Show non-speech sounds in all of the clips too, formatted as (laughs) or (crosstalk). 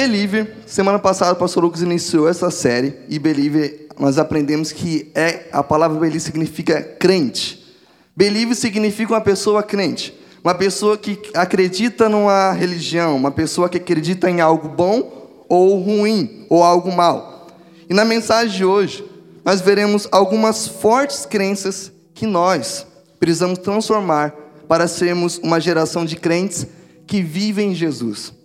Believer, semana passada o pastor Lucas iniciou essa série e Believer nós aprendemos que é a palavra Believer significa crente. Believer significa uma pessoa crente, uma pessoa que acredita numa religião, uma pessoa que acredita em algo bom ou ruim ou algo mal. E na mensagem de hoje nós veremos algumas fortes crenças que nós precisamos transformar para sermos uma geração de crentes que vivem em Jesus.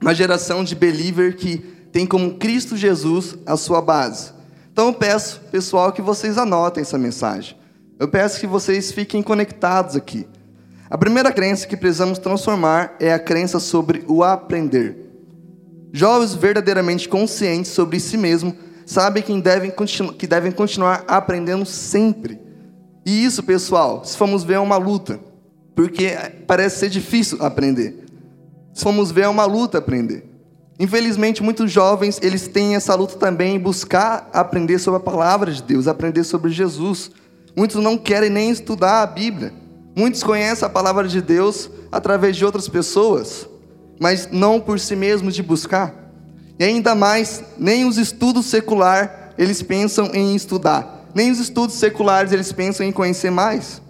Uma geração de believer que tem como Cristo Jesus a sua base. Então eu peço, pessoal, que vocês anotem essa mensagem. Eu peço que vocês fiquem conectados aqui. A primeira crença que precisamos transformar é a crença sobre o aprender. Jovens verdadeiramente conscientes sobre si mesmos sabem que devem, que devem continuar aprendendo sempre. E isso, pessoal, se formos ver, é uma luta, porque parece ser difícil aprender se formos ver, é uma luta aprender. Infelizmente, muitos jovens, eles têm essa luta também em buscar aprender sobre a palavra de Deus, aprender sobre Jesus. Muitos não querem nem estudar a Bíblia. Muitos conhecem a palavra de Deus através de outras pessoas, mas não por si mesmos de buscar. E ainda mais, nem os estudos seculares eles pensam em estudar. Nem os estudos seculares eles pensam em conhecer mais.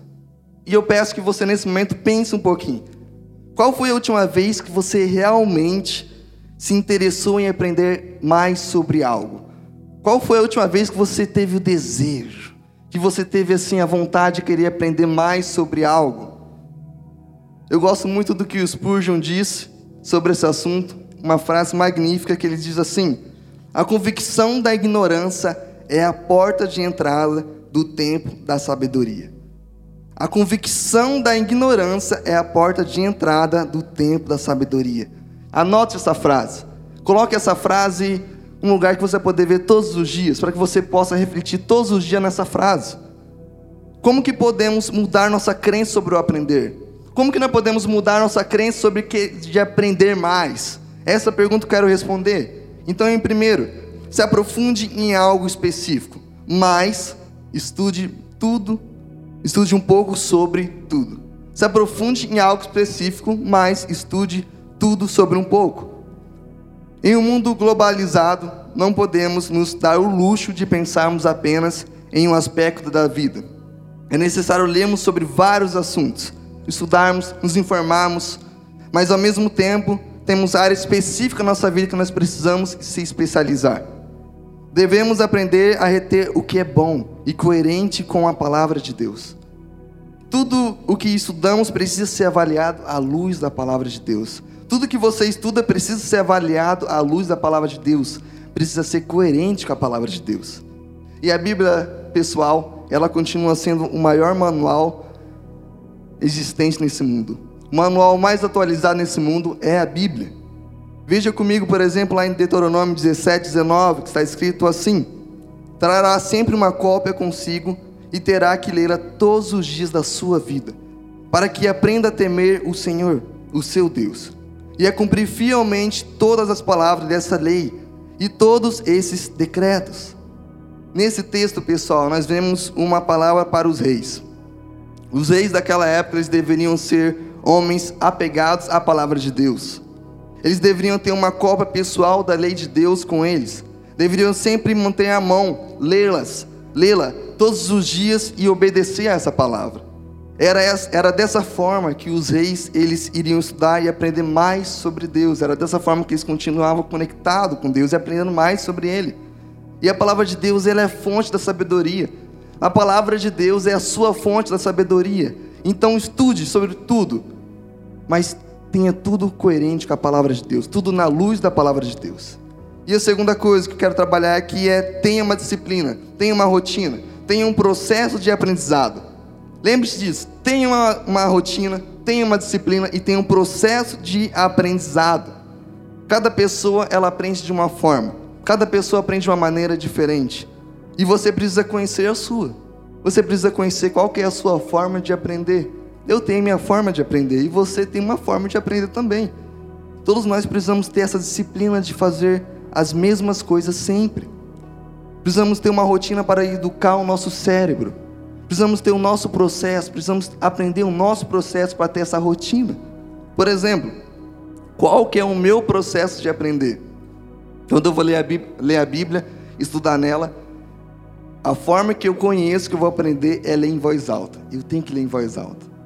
E eu peço que você nesse momento pense um pouquinho. Qual foi a última vez que você realmente se interessou em aprender mais sobre algo? Qual foi a última vez que você teve o desejo, que você teve assim a vontade de querer aprender mais sobre algo? Eu gosto muito do que o Spurgeon disse sobre esse assunto, uma frase magnífica que ele diz assim: A convicção da ignorância é a porta de entrada do tempo da sabedoria. A convicção da ignorância é a porta de entrada do tempo da sabedoria. Anote essa frase. Coloque essa frase em um lugar que você poder ver todos os dias, para que você possa refletir todos os dias nessa frase. Como que podemos mudar nossa crença sobre o aprender? Como que nós podemos mudar nossa crença sobre que de aprender mais? Essa pergunta eu quero responder. Então, em primeiro, se aprofunde em algo específico, mas estude tudo Estude um pouco sobre tudo. Se aprofunde em algo específico, mas estude tudo sobre um pouco. Em um mundo globalizado, não podemos nos dar o luxo de pensarmos apenas em um aspecto da vida. É necessário lermos sobre vários assuntos, estudarmos, nos informarmos, mas ao mesmo tempo temos área específica na nossa vida que nós precisamos se especializar. Devemos aprender a reter o que é bom e coerente com a palavra de Deus. Tudo o que estudamos precisa ser avaliado à luz da palavra de Deus. Tudo que você estuda precisa ser avaliado à luz da palavra de Deus. Precisa ser coerente com a palavra de Deus. E a Bíblia, pessoal, ela continua sendo o maior manual existente nesse mundo. O manual mais atualizado nesse mundo é a Bíblia. Veja comigo, por exemplo, lá em Deuteronômio 17, 19, que está escrito assim: Trará sempre uma cópia consigo e terá que lê-la todos os dias da sua vida, para que aprenda a temer o Senhor, o seu Deus, e a cumprir fielmente todas as palavras dessa lei e todos esses decretos. Nesse texto, pessoal, nós vemos uma palavra para os reis. Os reis daquela época eles deveriam ser homens apegados à palavra de Deus. Eles deveriam ter uma cópia pessoal da lei de Deus com eles. Deveriam sempre manter a mão, lê-las, lê-la todos os dias e obedecer a essa palavra. Era, essa, era dessa forma que os reis eles iriam estudar e aprender mais sobre Deus. Era dessa forma que eles continuavam conectados com Deus e aprendendo mais sobre Ele. E a palavra de Deus ela é fonte da sabedoria. A palavra de Deus é a sua fonte da sabedoria. Então estude sobre tudo, mas tenha tudo coerente com a palavra de Deus, tudo na luz da palavra de Deus. E a segunda coisa que eu quero trabalhar aqui é tenha uma disciplina, tenha uma rotina, tenha um processo de aprendizado. Lembre-se disso. Tenha uma, uma rotina, tenha uma disciplina e tenha um processo de aprendizado. Cada pessoa ela aprende de uma forma. Cada pessoa aprende de uma maneira diferente. E você precisa conhecer a sua. Você precisa conhecer qual que é a sua forma de aprender. Eu tenho minha forma de aprender e você tem uma forma de aprender também. Todos nós precisamos ter essa disciplina de fazer as mesmas coisas sempre. Precisamos ter uma rotina para educar o nosso cérebro. Precisamos ter o nosso processo, precisamos aprender o nosso processo para ter essa rotina. Por exemplo, qual que é o meu processo de aprender? Quando eu vou ler a Bíblia, ler a Bíblia estudar nela, a forma que eu conheço que eu vou aprender é ler em voz alta. Eu tenho que ler em voz alta.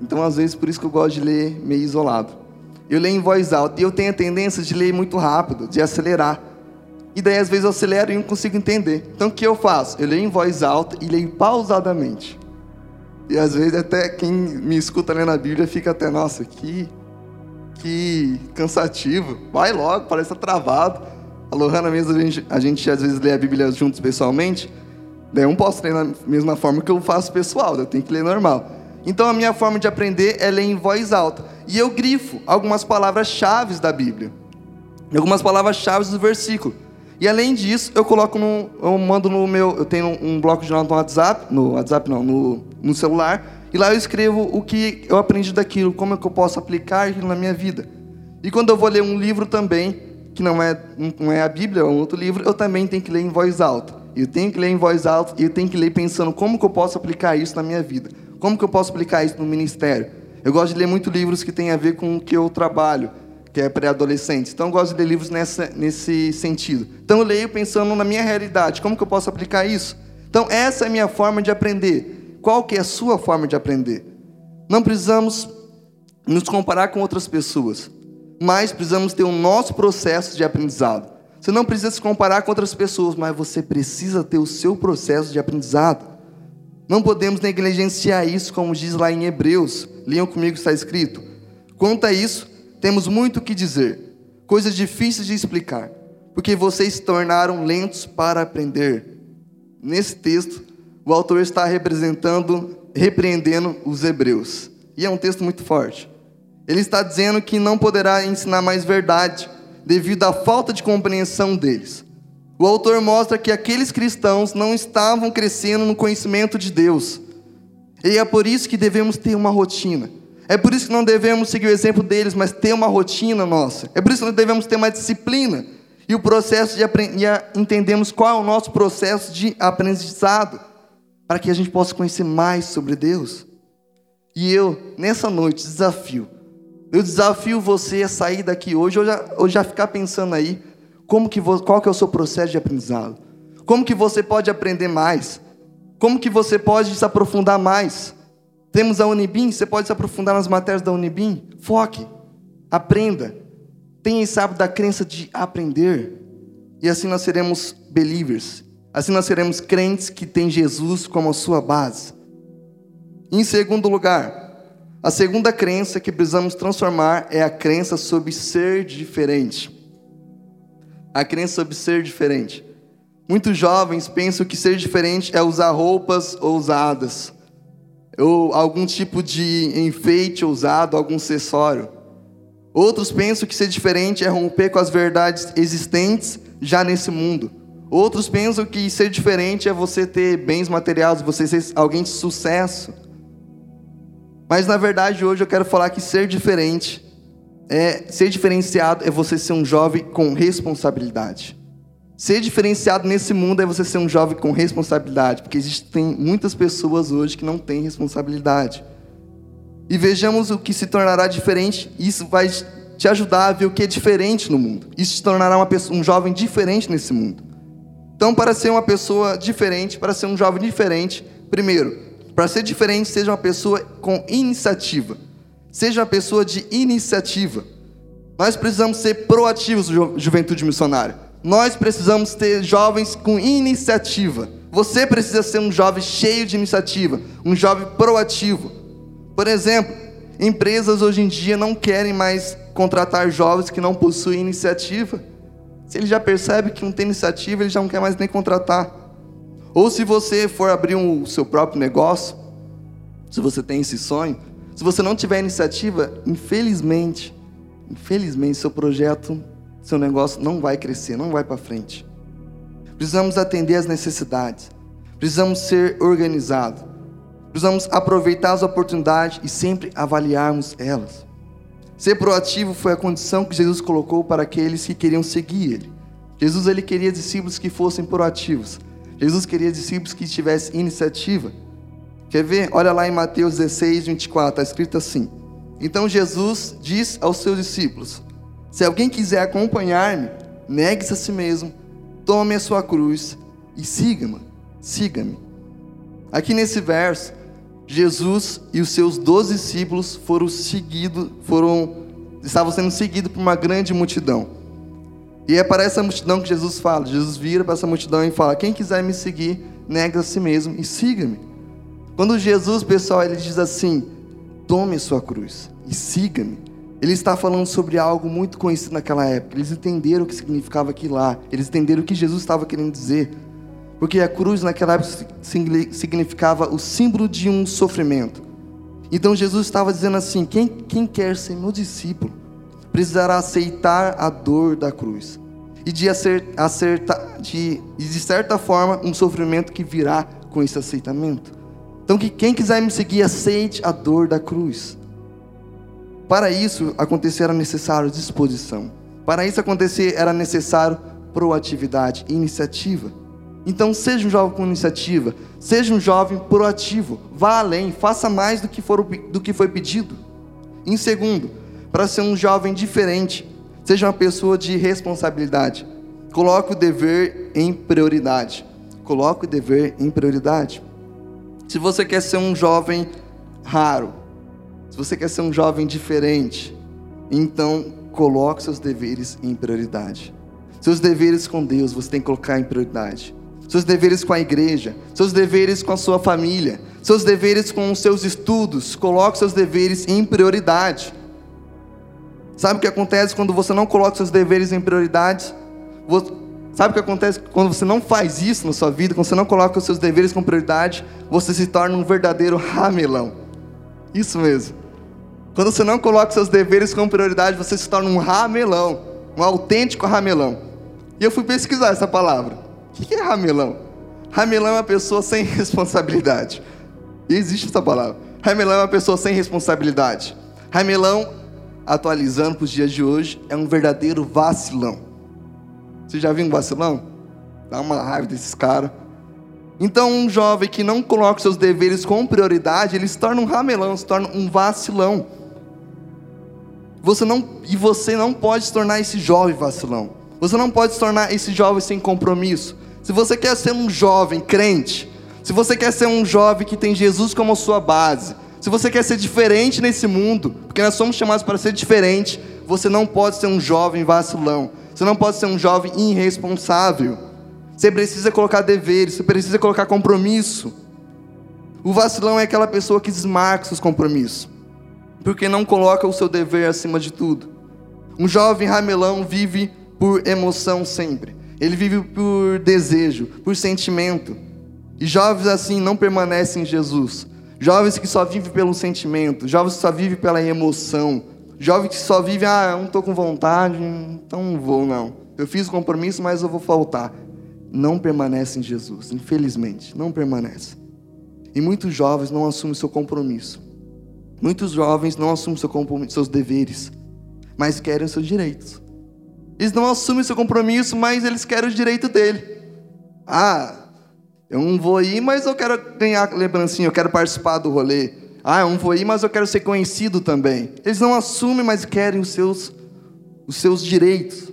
Então, às vezes, por isso que eu gosto de ler meio isolado. Eu leio em voz alta e eu tenho a tendência de ler muito rápido, de acelerar. E daí, às vezes, eu acelero e não consigo entender. Então, o que eu faço? Eu leio em voz alta e leio pausadamente. E às vezes, até quem me escuta lendo a Bíblia fica até, nossa, que, que cansativo. Vai logo, parece estar travado. A Lohana mesmo, a gente, a gente às vezes lê a Bíblia juntos pessoalmente. Daí eu não posso ler da mesma forma que eu faço pessoal, eu tenho que ler normal. Então a minha forma de aprender é ler em voz alta. E eu grifo algumas palavras-chave da Bíblia. Algumas palavras-chave do versículo. E além disso, eu coloco no. Eu mando no meu. Eu tenho um bloco de notas no WhatsApp. No WhatsApp não, no, no celular. E lá eu escrevo o que eu aprendi daquilo, como é que eu posso aplicar aquilo na minha vida. E quando eu vou ler um livro também, que não é, não é a Bíblia, é um outro livro, eu também tenho que ler em voz alta. Eu tenho que ler em voz alta e eu tenho que ler pensando como que eu posso aplicar isso na minha vida. Como que eu posso aplicar isso no ministério. Eu gosto de ler muito livros que têm a ver com o que eu trabalho, que é pré-adolescente. Então eu gosto de ler livros nessa, nesse sentido. Então eu leio pensando na minha realidade, como que eu posso aplicar isso. Então essa é a minha forma de aprender. Qual que é a sua forma de aprender? Não precisamos nos comparar com outras pessoas mas precisamos ter o nosso processo de aprendizado. Você não precisa se comparar com outras pessoas, mas você precisa ter o seu processo de aprendizado. Não podemos negligenciar isso, como diz lá em Hebreus. Leiam comigo, está escrito. Quanto a isso, temos muito o que dizer, coisas difíceis de explicar, porque vocês se tornaram lentos para aprender. Nesse texto, o autor está representando, repreendendo os hebreus. E é um texto muito forte. Ele está dizendo que não poderá ensinar mais verdade devido à falta de compreensão deles. O autor mostra que aqueles cristãos não estavam crescendo no conhecimento de Deus. E é por isso que devemos ter uma rotina. É por isso que não devemos seguir o exemplo deles, mas ter uma rotina nossa. É por isso que nós devemos ter uma disciplina e o processo de aprender, entendemos qual é o nosso processo de aprendizado, para que a gente possa conhecer mais sobre Deus. E eu, nessa noite, desafio eu desafio você a sair daqui hoje ou já, ou já ficar pensando aí como que qual que é o seu processo de aprendizado. Como que você pode aprender mais? Como que você pode se aprofundar mais? Temos a Unibim, você pode se aprofundar nas matérias da Unibim? Foque, aprenda. Tenha esse hábito da crença de aprender. E assim nós seremos believers. Assim nós seremos crentes que têm Jesus como a sua base. Em segundo lugar, a segunda crença que precisamos transformar é a crença sobre ser diferente. A crença sobre ser diferente. Muitos jovens pensam que ser diferente é usar roupas ousadas, ou algum tipo de enfeite ousado, algum acessório. Outros pensam que ser diferente é romper com as verdades existentes já nesse mundo. Outros pensam que ser diferente é você ter bens materiais, você ser alguém de sucesso. Mas na verdade hoje eu quero falar que ser diferente é ser diferenciado é você ser um jovem com responsabilidade. Ser diferenciado nesse mundo é você ser um jovem com responsabilidade, porque existem muitas pessoas hoje que não têm responsabilidade. E vejamos o que se tornará diferente, isso vai te ajudar a ver o que é diferente no mundo. Isso te tornará pessoa, um jovem diferente nesse mundo. Então, para ser uma pessoa diferente, para ser um jovem diferente, primeiro, para ser diferente, seja uma pessoa com iniciativa. Seja uma pessoa de iniciativa. Nós precisamos ser proativos, ju juventude missionária. Nós precisamos ter jovens com iniciativa. Você precisa ser um jovem cheio de iniciativa, um jovem proativo. Por exemplo, empresas hoje em dia não querem mais contratar jovens que não possuem iniciativa. Se ele já percebe que não tem iniciativa, ele já não quer mais nem contratar. Ou se você for abrir o um, seu próprio negócio, se você tem esse sonho, se você não tiver iniciativa, infelizmente, infelizmente seu projeto, seu negócio não vai crescer, não vai para frente. Precisamos atender às necessidades. Precisamos ser organizados. Precisamos aproveitar as oportunidades e sempre avaliarmos elas. Ser proativo foi a condição que Jesus colocou para aqueles que queriam seguir ele. Jesus ele queria discípulos que fossem proativos. Jesus queria discípulos que tivessem iniciativa. Quer ver? Olha lá em Mateus 16, 24, está escrito assim: Então Jesus diz aos seus discípulos: Se alguém quiser acompanhar-me, negue-se a si mesmo, tome a sua cruz e siga-me. Siga-me. Aqui nesse verso, Jesus e os seus doze discípulos foram seguidos, foram, estavam sendo seguidos por uma grande multidão. E é para essa multidão que Jesus fala. Jesus vira para essa multidão e fala: Quem quiser me seguir, nega a si mesmo e siga-me. Quando Jesus, pessoal, ele diz assim: Tome sua cruz e siga-me. Ele está falando sobre algo muito conhecido naquela época. Eles entenderam o que significava aquilo lá. Eles entenderam o que Jesus estava querendo dizer. Porque a cruz naquela época significava o símbolo de um sofrimento. Então Jesus estava dizendo assim: quem, quem quer ser meu discípulo precisará aceitar a dor da cruz. E de, acerta, de, e de certa forma, um sofrimento que virá com esse aceitamento. Então, que quem quiser me seguir, aceite a dor da cruz. Para isso acontecer era necessário disposição. Para isso acontecer era necessário proatividade, iniciativa. Então, seja um jovem com iniciativa, seja um jovem proativo, vá além, faça mais do que, for, do que foi pedido. Em segundo, para ser um jovem diferente, seja uma pessoa de responsabilidade. Coloque o dever em prioridade. Coloque o dever em prioridade. Se você quer ser um jovem raro, se você quer ser um jovem diferente, então coloque seus deveres em prioridade. Seus deveres com Deus você tem que colocar em prioridade seus deveres com a igreja, seus deveres com a sua família, seus deveres com os seus estudos. Coloque seus deveres em prioridade. Sabe o que acontece quando você não coloca seus deveres em prioridade? Sabe o que acontece quando você não faz isso na sua vida, quando você não coloca os seus deveres com prioridade? Você se torna um verdadeiro ramelão. Isso mesmo. Quando você não coloca seus deveres com prioridade, você se torna um ramelão, um autêntico ramelão. E eu fui pesquisar essa palavra. O que é ramelão? Ramelão é uma pessoa sem (laughs) responsabilidade. E existe essa palavra. Ramelão é uma pessoa sem responsabilidade. Ramelão, atualizando para os dias de hoje, é um verdadeiro vacilão. Você já viu um vacilão? Dá uma raiva desses caras. Então, um jovem que não coloca seus deveres com prioridade, ele se torna um ramelão, se torna um vacilão. Você não, e você não pode se tornar esse jovem vacilão. Você não pode se tornar esse jovem sem compromisso. Se você quer ser um jovem crente, se você quer ser um jovem que tem Jesus como sua base, se você quer ser diferente nesse mundo, porque nós somos chamados para ser diferente, você não pode ser um jovem vacilão. Você não pode ser um jovem irresponsável. Você precisa colocar deveres, você precisa colocar compromisso. O vacilão é aquela pessoa que desmarca seus compromissos, porque não coloca o seu dever acima de tudo. Um jovem ramelão vive por emoção sempre. Ele vive por desejo, por sentimento. E jovens assim não permanecem em Jesus. Jovens que só vivem pelo sentimento, jovens que só vivem pela emoção, jovens que só vivem, ah, eu não estou com vontade, então não vou não. Eu fiz o compromisso, mas eu vou faltar. Não permanecem em Jesus, infelizmente, não permanece. E muitos jovens não assumem seu compromisso. Muitos jovens não assumem seu compromisso, seus deveres, mas querem seus direitos. Eles não assumem seu compromisso, mas eles querem o direito dele. Ah, eu não vou ir, mas eu quero ganhar lembrancinha, eu quero participar do rolê. Ah, eu não vou ir, mas eu quero ser conhecido também. Eles não assumem, mas querem os seus, os seus direitos.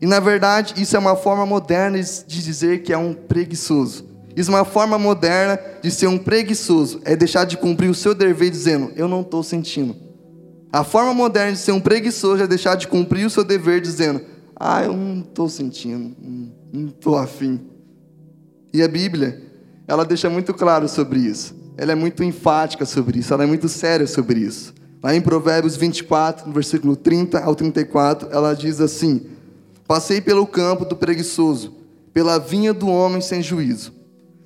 E na verdade, isso é uma forma moderna de dizer que é um preguiçoso. Isso é uma forma moderna de ser um preguiçoso. É deixar de cumprir o seu dever dizendo, eu não estou sentindo. A forma moderna de ser um preguiçoso é deixar de cumprir o seu dever dizendo, ah, eu não estou sentindo, não estou afim. E a Bíblia, ela deixa muito claro sobre isso. Ela é muito enfática sobre isso, ela é muito séria sobre isso. Lá em Provérbios 24, no versículo 30 ao 34, ela diz assim: Passei pelo campo do preguiçoso, pela vinha do homem sem juízo.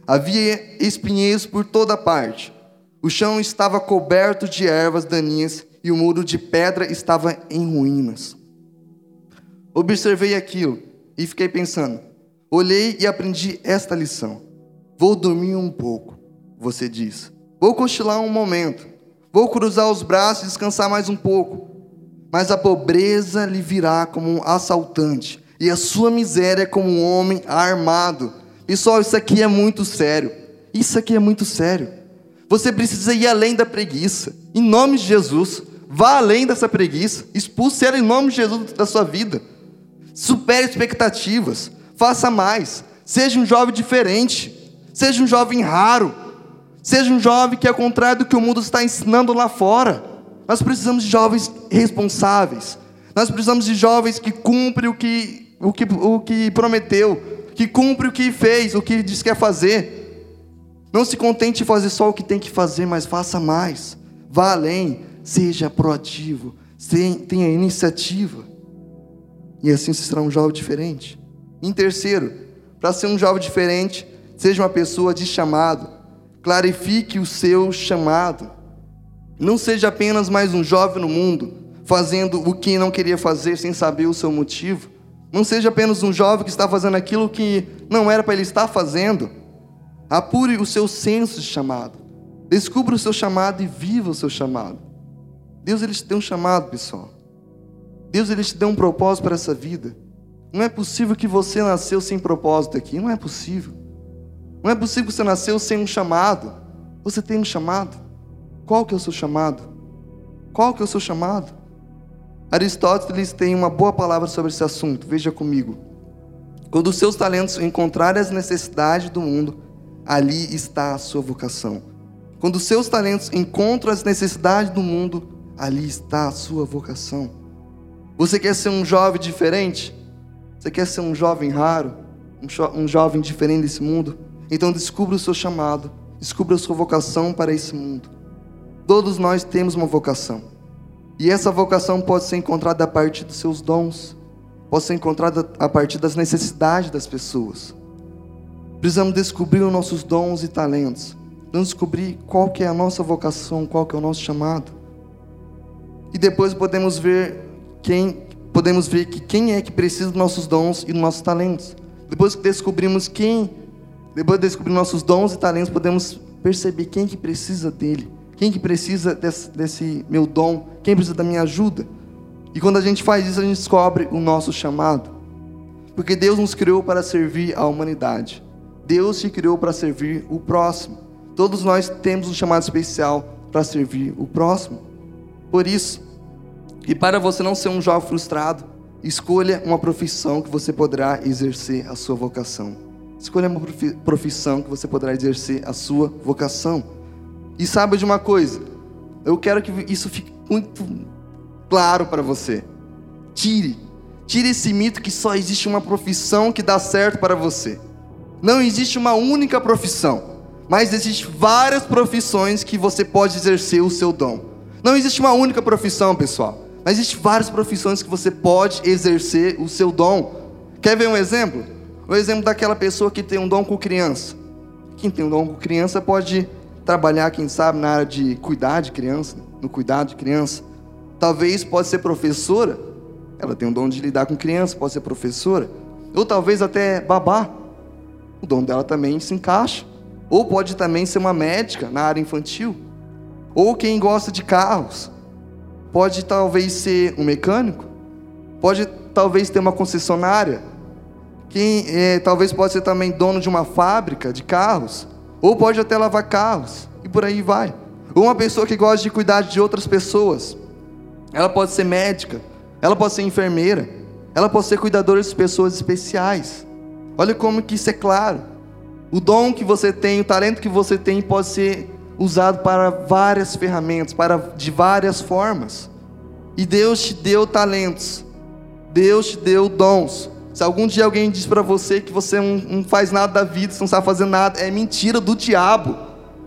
Havia espinheiros por toda parte. O chão estava coberto de ervas daninhas e o muro de pedra estava em ruínas. Observei aquilo e fiquei pensando. Olhei e aprendi esta lição. Vou dormir um pouco, você diz. Vou cochilar um momento. Vou cruzar os braços e descansar mais um pouco. Mas a pobreza lhe virá como um assaltante, e a sua miséria como um homem armado. Pessoal, isso aqui é muito sério. Isso aqui é muito sério. Você precisa ir além da preguiça. Em nome de Jesus, vá além dessa preguiça. Expulse ela em nome de Jesus da sua vida. Supere expectativas. Faça mais. Seja um jovem diferente. Seja um jovem raro. Seja um jovem que é contrário do que o mundo está ensinando lá fora. Nós precisamos de jovens responsáveis. Nós precisamos de jovens que cumprem o que, o que, o que prometeu, que cumpre o que fez, o que diz que quer fazer. Não se contente em fazer só o que tem que fazer, mas faça mais. Vá além, seja proativo, tenha iniciativa. E assim você será um jovem diferente. Em terceiro, para ser um jovem diferente, seja uma pessoa de chamado. Clarifique o seu chamado. Não seja apenas mais um jovem no mundo, fazendo o que não queria fazer sem saber o seu motivo. Não seja apenas um jovem que está fazendo aquilo que não era para ele estar fazendo. Apure o seu senso de chamado. Descubra o seu chamado e viva o seu chamado. Deus ele te deu um chamado, pessoal. Deus ele te deu um propósito para essa vida. Não é possível que você nasceu sem propósito aqui. Não é possível. Não é possível que você nasceu sem um chamado. Você tem um chamado. Qual que é o seu chamado? Qual que é o seu chamado? Aristóteles tem uma boa palavra sobre esse assunto. Veja comigo. Quando os seus talentos encontrarem as necessidades do mundo, ali está a sua vocação. Quando os seus talentos encontram as necessidades do mundo, ali está a sua vocação. Você quer ser um jovem diferente? Você quer ser um jovem raro? Um, jo um jovem diferente desse mundo? Então descubra o seu chamado, descubra a sua vocação para esse mundo. Todos nós temos uma vocação. E essa vocação pode ser encontrada a partir dos seus dons, pode ser encontrada a partir das necessidades das pessoas. Precisamos descobrir os nossos dons e talentos. Precisamos descobrir qual que é a nossa vocação, qual que é o nosso chamado. E depois podemos ver quem podemos ver que quem é que precisa dos nossos dons e dos nossos talentos. Depois que descobrimos quem, depois de descobrir nossos dons e talentos, podemos perceber quem que precisa dele, quem que precisa desse, desse meu dom, quem precisa da minha ajuda. E quando a gente faz isso, a gente descobre o nosso chamado. Porque Deus nos criou para servir a humanidade. Deus te criou para servir o próximo. Todos nós temos um chamado especial para servir o próximo. Por isso, e para você não ser um jovem frustrado, escolha uma profissão que você poderá exercer a sua vocação. Escolha uma profissão que você poderá exercer a sua vocação. E saiba de uma coisa, eu quero que isso fique muito claro para você. Tire, tire esse mito que só existe uma profissão que dá certo para você. Não existe uma única profissão, mas existem várias profissões que você pode exercer o seu dom. Não existe uma única profissão, pessoal. Mas existem várias profissões que você pode exercer o seu dom. Quer ver um exemplo? O exemplo daquela pessoa que tem um dom com criança. Quem tem um dom com criança pode trabalhar, quem sabe, na área de cuidar de criança, no cuidado de criança. Talvez pode ser professora. Ela tem um dom de lidar com criança, pode ser professora. Ou talvez até babá. O dom dela também se encaixa. Ou pode também ser uma médica na área infantil. Ou quem gosta de carros pode talvez ser um mecânico, pode talvez ter uma concessionária, quem é, talvez pode ser também dono de uma fábrica de carros, ou pode até lavar carros, e por aí vai. Ou uma pessoa que gosta de cuidar de outras pessoas, ela pode ser médica, ela pode ser enfermeira, ela pode ser cuidadora de pessoas especiais. Olha como que isso é claro. O dom que você tem, o talento que você tem pode ser usado para várias ferramentas, para de várias formas. E Deus te deu talentos. Deus te deu dons. Se algum dia alguém diz para você que você não, faz nada da vida, você não sabe fazer nada, é mentira do diabo.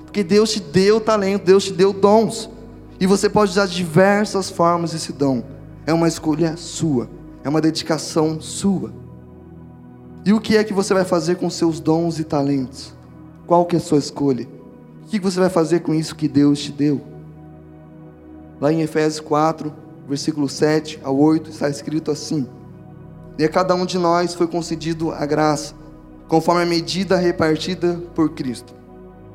Porque Deus te deu talento, Deus te deu dons. E você pode usar diversas formas esse dom. É uma escolha sua, é uma dedicação sua. E o que é que você vai fazer com seus dons e talentos? Qual que é a sua escolha? O que você vai fazer com isso que Deus te deu? Lá em Efésios 4, versículo 7 ao 8, está escrito assim: E a cada um de nós foi concedido a graça, conforme a medida repartida por Cristo.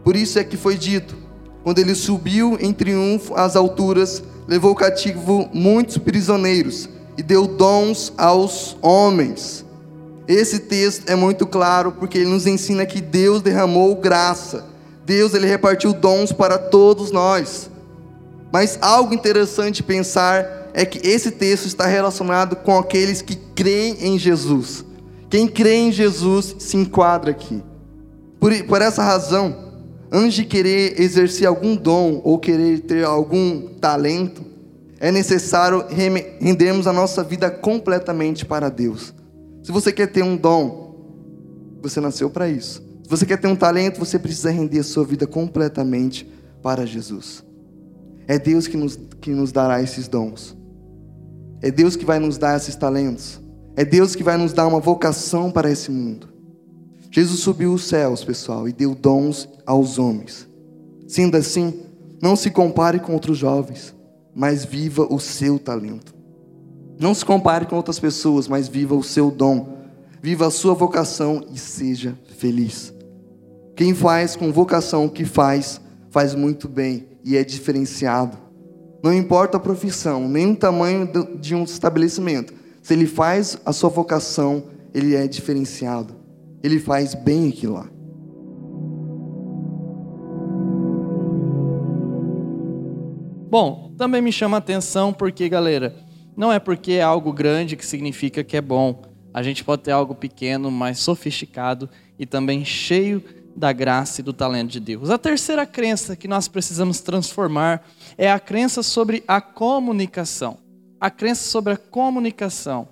Por isso é que foi dito: quando ele subiu em triunfo às alturas, levou cativo muitos prisioneiros e deu dons aos homens. Esse texto é muito claro porque ele nos ensina que Deus derramou graça. Deus ele repartiu dons para todos nós. Mas algo interessante pensar é que esse texto está relacionado com aqueles que creem em Jesus. Quem crê em Jesus se enquadra aqui. Por, por essa razão, antes de querer exercer algum dom ou querer ter algum talento, é necessário rendermos a nossa vida completamente para Deus. Se você quer ter um dom, você nasceu para isso. Se você quer ter um talento, você precisa render a sua vida completamente para Jesus. É Deus que nos, que nos dará esses dons. É Deus que vai nos dar esses talentos. É Deus que vai nos dar uma vocação para esse mundo. Jesus subiu os céus, pessoal, e deu dons aos homens. Sendo assim, não se compare com outros jovens, mas viva o seu talento. Não se compare com outras pessoas, mas viva o seu dom. Viva a sua vocação e seja feliz. Quem faz com vocação o que faz, faz muito bem e é diferenciado. Não importa a profissão, nem o tamanho de um estabelecimento. Se ele faz a sua vocação, ele é diferenciado ele faz bem aquilo lá. Bom, também me chama a atenção porque, galera, não é porque é algo grande que significa que é bom. A gente pode ter algo pequeno, mais sofisticado e também cheio da graça e do talento de Deus. A terceira crença que nós precisamos transformar é a crença sobre a comunicação. A crença sobre a comunicação.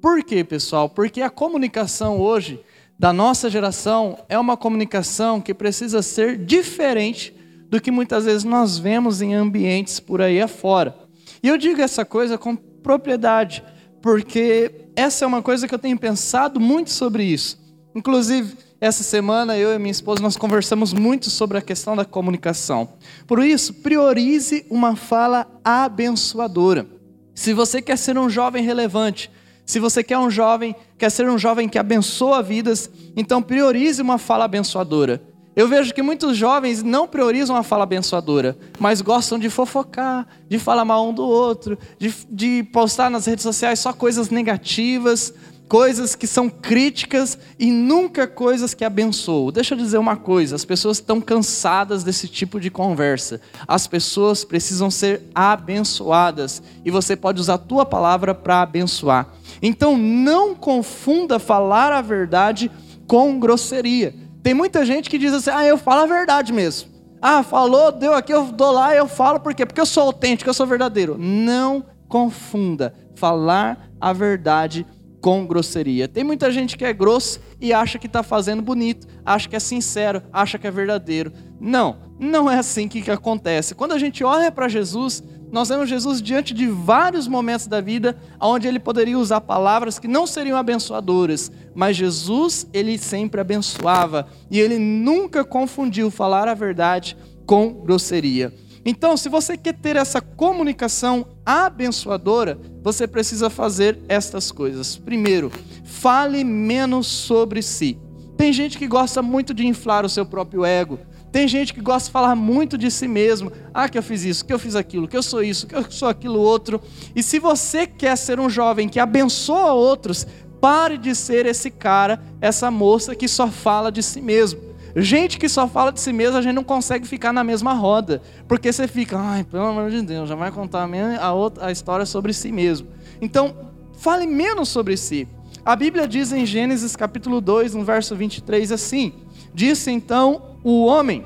Por quê, pessoal? Porque a comunicação hoje da nossa geração é uma comunicação que precisa ser diferente do que muitas vezes nós vemos em ambientes por aí afora. E eu digo essa coisa com propriedade, porque essa é uma coisa que eu tenho pensado muito sobre isso. Inclusive, essa semana eu e minha esposa nós conversamos muito sobre a questão da comunicação. Por isso, priorize uma fala abençoadora. Se você quer ser um jovem relevante, se você quer um jovem, quer ser um jovem que abençoa vidas, então priorize uma fala abençoadora. Eu vejo que muitos jovens não priorizam a fala abençoadora, mas gostam de fofocar, de falar mal um do outro, de, de postar nas redes sociais só coisas negativas, coisas que são críticas e nunca coisas que abençoam. Deixa eu dizer uma coisa: as pessoas estão cansadas desse tipo de conversa. As pessoas precisam ser abençoadas e você pode usar a tua palavra para abençoar. Então não confunda falar a verdade com grosseria. Tem muita gente que diz assim: "Ah, eu falo a verdade mesmo". Ah, falou, deu aqui, eu dou lá, eu falo por quê? Porque eu sou autêntico, eu sou verdadeiro. Não confunda falar a verdade com grosseria. Tem muita gente que é grosso e acha que está fazendo bonito, acha que é sincero, acha que é verdadeiro. Não, não é assim que, que acontece. Quando a gente olha para Jesus, nós vemos Jesus diante de vários momentos da vida onde ele poderia usar palavras que não seriam abençoadoras, mas Jesus, ele sempre abençoava e ele nunca confundiu falar a verdade com grosseria. Então, se você quer ter essa comunicação abençoadora, você precisa fazer estas coisas. Primeiro, fale menos sobre si. Tem gente que gosta muito de inflar o seu próprio ego. Tem gente que gosta de falar muito de si mesmo. Ah, que eu fiz isso, que eu fiz aquilo, que eu sou isso, que eu sou aquilo outro. E se você quer ser um jovem que abençoa outros, pare de ser esse cara, essa moça que só fala de si mesmo. Gente que só fala de si mesmo, a gente não consegue ficar na mesma roda. Porque você fica, ai, pelo amor de Deus, já vai contar a, outra, a história sobre si mesmo. Então, fale menos sobre si. A Bíblia diz em Gênesis capítulo 2, no verso 23, assim: Disse então o homem: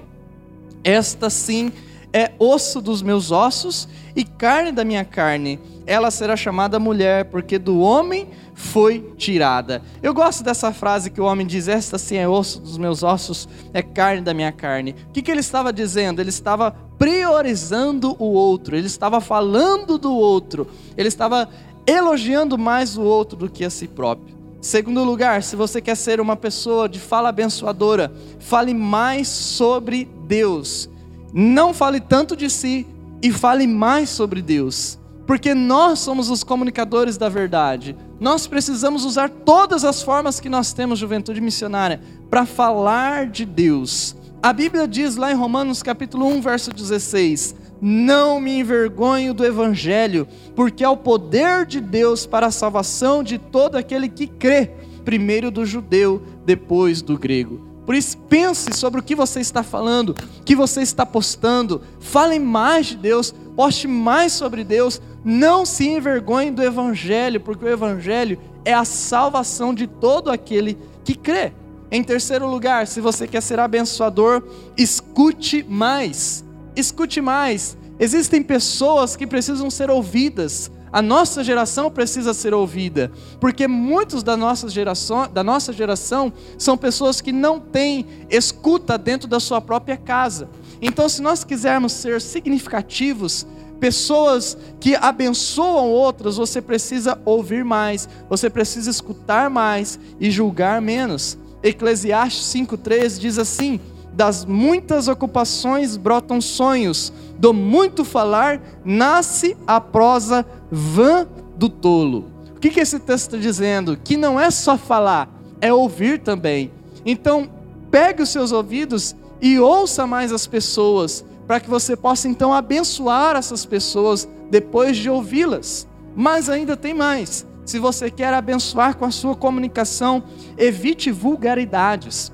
Esta sim é osso dos meus ossos e carne da minha carne. Ela será chamada mulher, porque do homem foi tirada. Eu gosto dessa frase que o homem diz: Esta sim é osso dos meus ossos, é carne da minha carne. O que, que ele estava dizendo? Ele estava priorizando o outro, ele estava falando do outro, ele estava elogiando mais o outro do que a si próprio. Segundo lugar, se você quer ser uma pessoa de fala abençoadora, fale mais sobre Deus. Não fale tanto de si e fale mais sobre Deus, porque nós somos os comunicadores da verdade. Nós precisamos usar todas as formas que nós temos, juventude missionária, para falar de Deus. A Bíblia diz lá em Romanos capítulo 1, verso 16: Não me envergonho do evangelho, porque é o poder de Deus para a salvação de todo aquele que crê, primeiro do judeu, depois do grego. Por isso, pense sobre o que você está falando, o que você está postando. Fale mais de Deus, poste mais sobre Deus. Não se envergonhe do Evangelho, porque o Evangelho é a salvação de todo aquele que crê. Em terceiro lugar, se você quer ser abençoador, escute mais. Escute mais. Existem pessoas que precisam ser ouvidas. A nossa geração precisa ser ouvida, porque muitos da nossa geração, da nossa geração são pessoas que não têm escuta dentro da sua própria casa. Então, se nós quisermos ser significativos, pessoas que abençoam outras, você precisa ouvir mais, você precisa escutar mais e julgar menos. Eclesiastes 5:3 diz assim: das muitas ocupações brotam sonhos, do muito falar nasce a prosa vã do tolo. O que, que esse texto está dizendo? Que não é só falar, é ouvir também. Então, pegue os seus ouvidos e ouça mais as pessoas, para que você possa então abençoar essas pessoas depois de ouvi-las. Mas ainda tem mais. Se você quer abençoar com a sua comunicação, evite vulgaridades.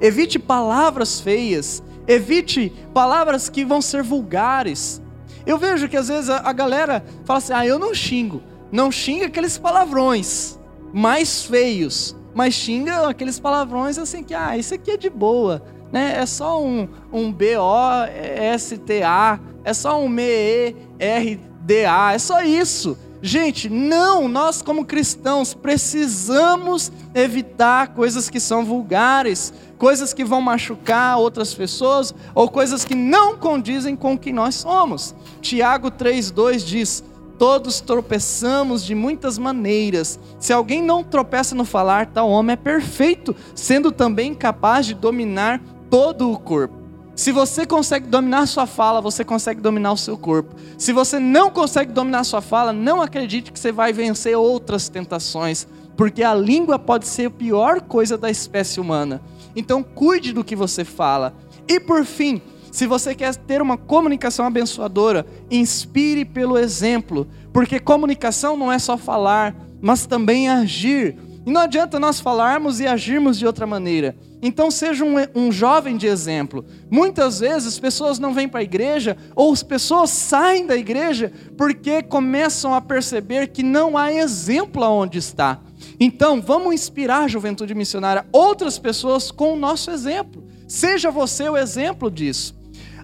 Evite palavras feias, evite palavras que vão ser vulgares. Eu vejo que às vezes a, a galera fala assim: ah, eu não xingo. Não xinga aqueles palavrões mais feios, mas xinga aqueles palavrões assim que, ah, isso aqui é de boa. Né? É só um, um B-O-S-T-A, é só um M-E-R-D-A, é só isso. Gente, não, nós como cristãos precisamos evitar coisas que são vulgares, coisas que vão machucar outras pessoas ou coisas que não condizem com o que nós somos. Tiago 3:2 diz: Todos tropeçamos de muitas maneiras. Se alguém não tropeça no falar, tal homem é perfeito, sendo também capaz de dominar todo o corpo. Se você consegue dominar sua fala, você consegue dominar o seu corpo. Se você não consegue dominar sua fala, não acredite que você vai vencer outras tentações, porque a língua pode ser a pior coisa da espécie humana. Então, cuide do que você fala. E por fim, se você quer ter uma comunicação abençoadora, inspire pelo exemplo, porque comunicação não é só falar, mas também agir. E não adianta nós falarmos e agirmos de outra maneira. Então seja um, um jovem de exemplo. Muitas vezes pessoas não vêm para a igreja, ou as pessoas saem da igreja porque começam a perceber que não há exemplo aonde está. Então vamos inspirar a juventude missionária, outras pessoas com o nosso exemplo. Seja você o exemplo disso.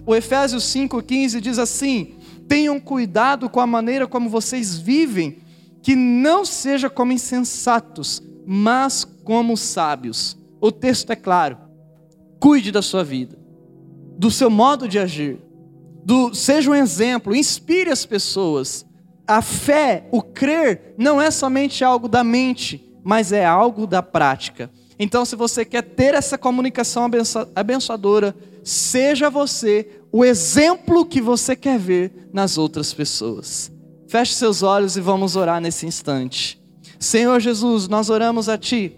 O Efésios 5,15 diz assim: tenham cuidado com a maneira como vocês vivem, que não seja como insensatos mas como sábios. O texto é claro. Cuide da sua vida, do seu modo de agir, do, seja um exemplo, inspire as pessoas. A fé, o crer, não é somente algo da mente, mas é algo da prática. Então, se você quer ter essa comunicação abençoadora, seja você o exemplo que você quer ver nas outras pessoas. Feche seus olhos e vamos orar nesse instante. Senhor Jesus, nós oramos a Ti,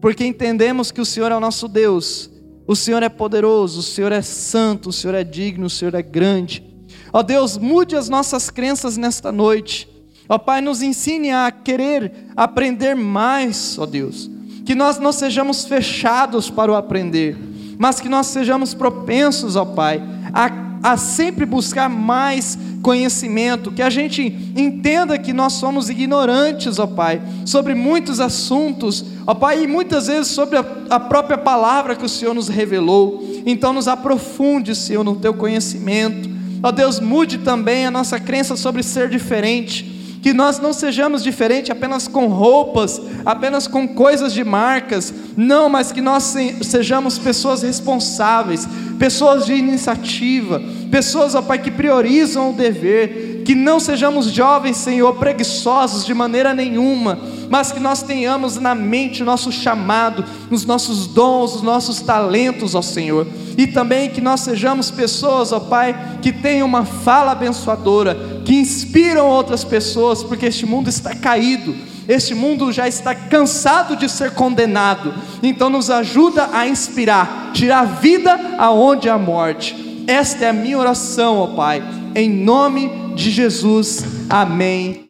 porque entendemos que o Senhor é o nosso Deus, o Senhor é poderoso, o Senhor é santo, o Senhor é digno, o Senhor é grande. Ó Deus, mude as nossas crenças nesta noite. Ó Pai, nos ensine a querer aprender mais, ó Deus. Que nós não sejamos fechados para o aprender, mas que nós sejamos propensos, ó Pai, a, a sempre buscar mais conhecimento, que a gente entenda que nós somos ignorantes, ó Pai, sobre muitos assuntos, ó Pai, e muitas vezes sobre a, a própria palavra que o Senhor nos revelou. Então, nos aprofunde, Senhor, no teu conhecimento. Ó Deus, mude também a nossa crença sobre ser diferente que nós não sejamos diferentes apenas com roupas, apenas com coisas de marcas, não, mas que nós sejamos pessoas responsáveis, pessoas de iniciativa, pessoas, ó Pai, que priorizam o dever, Que não sejamos jovens, Senhor, preguiçosos de maneira nenhuma, mas que nós tenhamos na mente o nosso chamado, os nossos dons, os nossos talentos, ó Senhor. E também que nós sejamos pessoas, ó Pai, que tenham uma fala abençoadora, que inspiram outras pessoas, porque este mundo está caído este mundo já está cansado de ser condenado. Então nos ajuda a inspirar, tirar vida aonde há morte. Esta é a minha oração, ó Pai. Em nome de Jesus. Amém.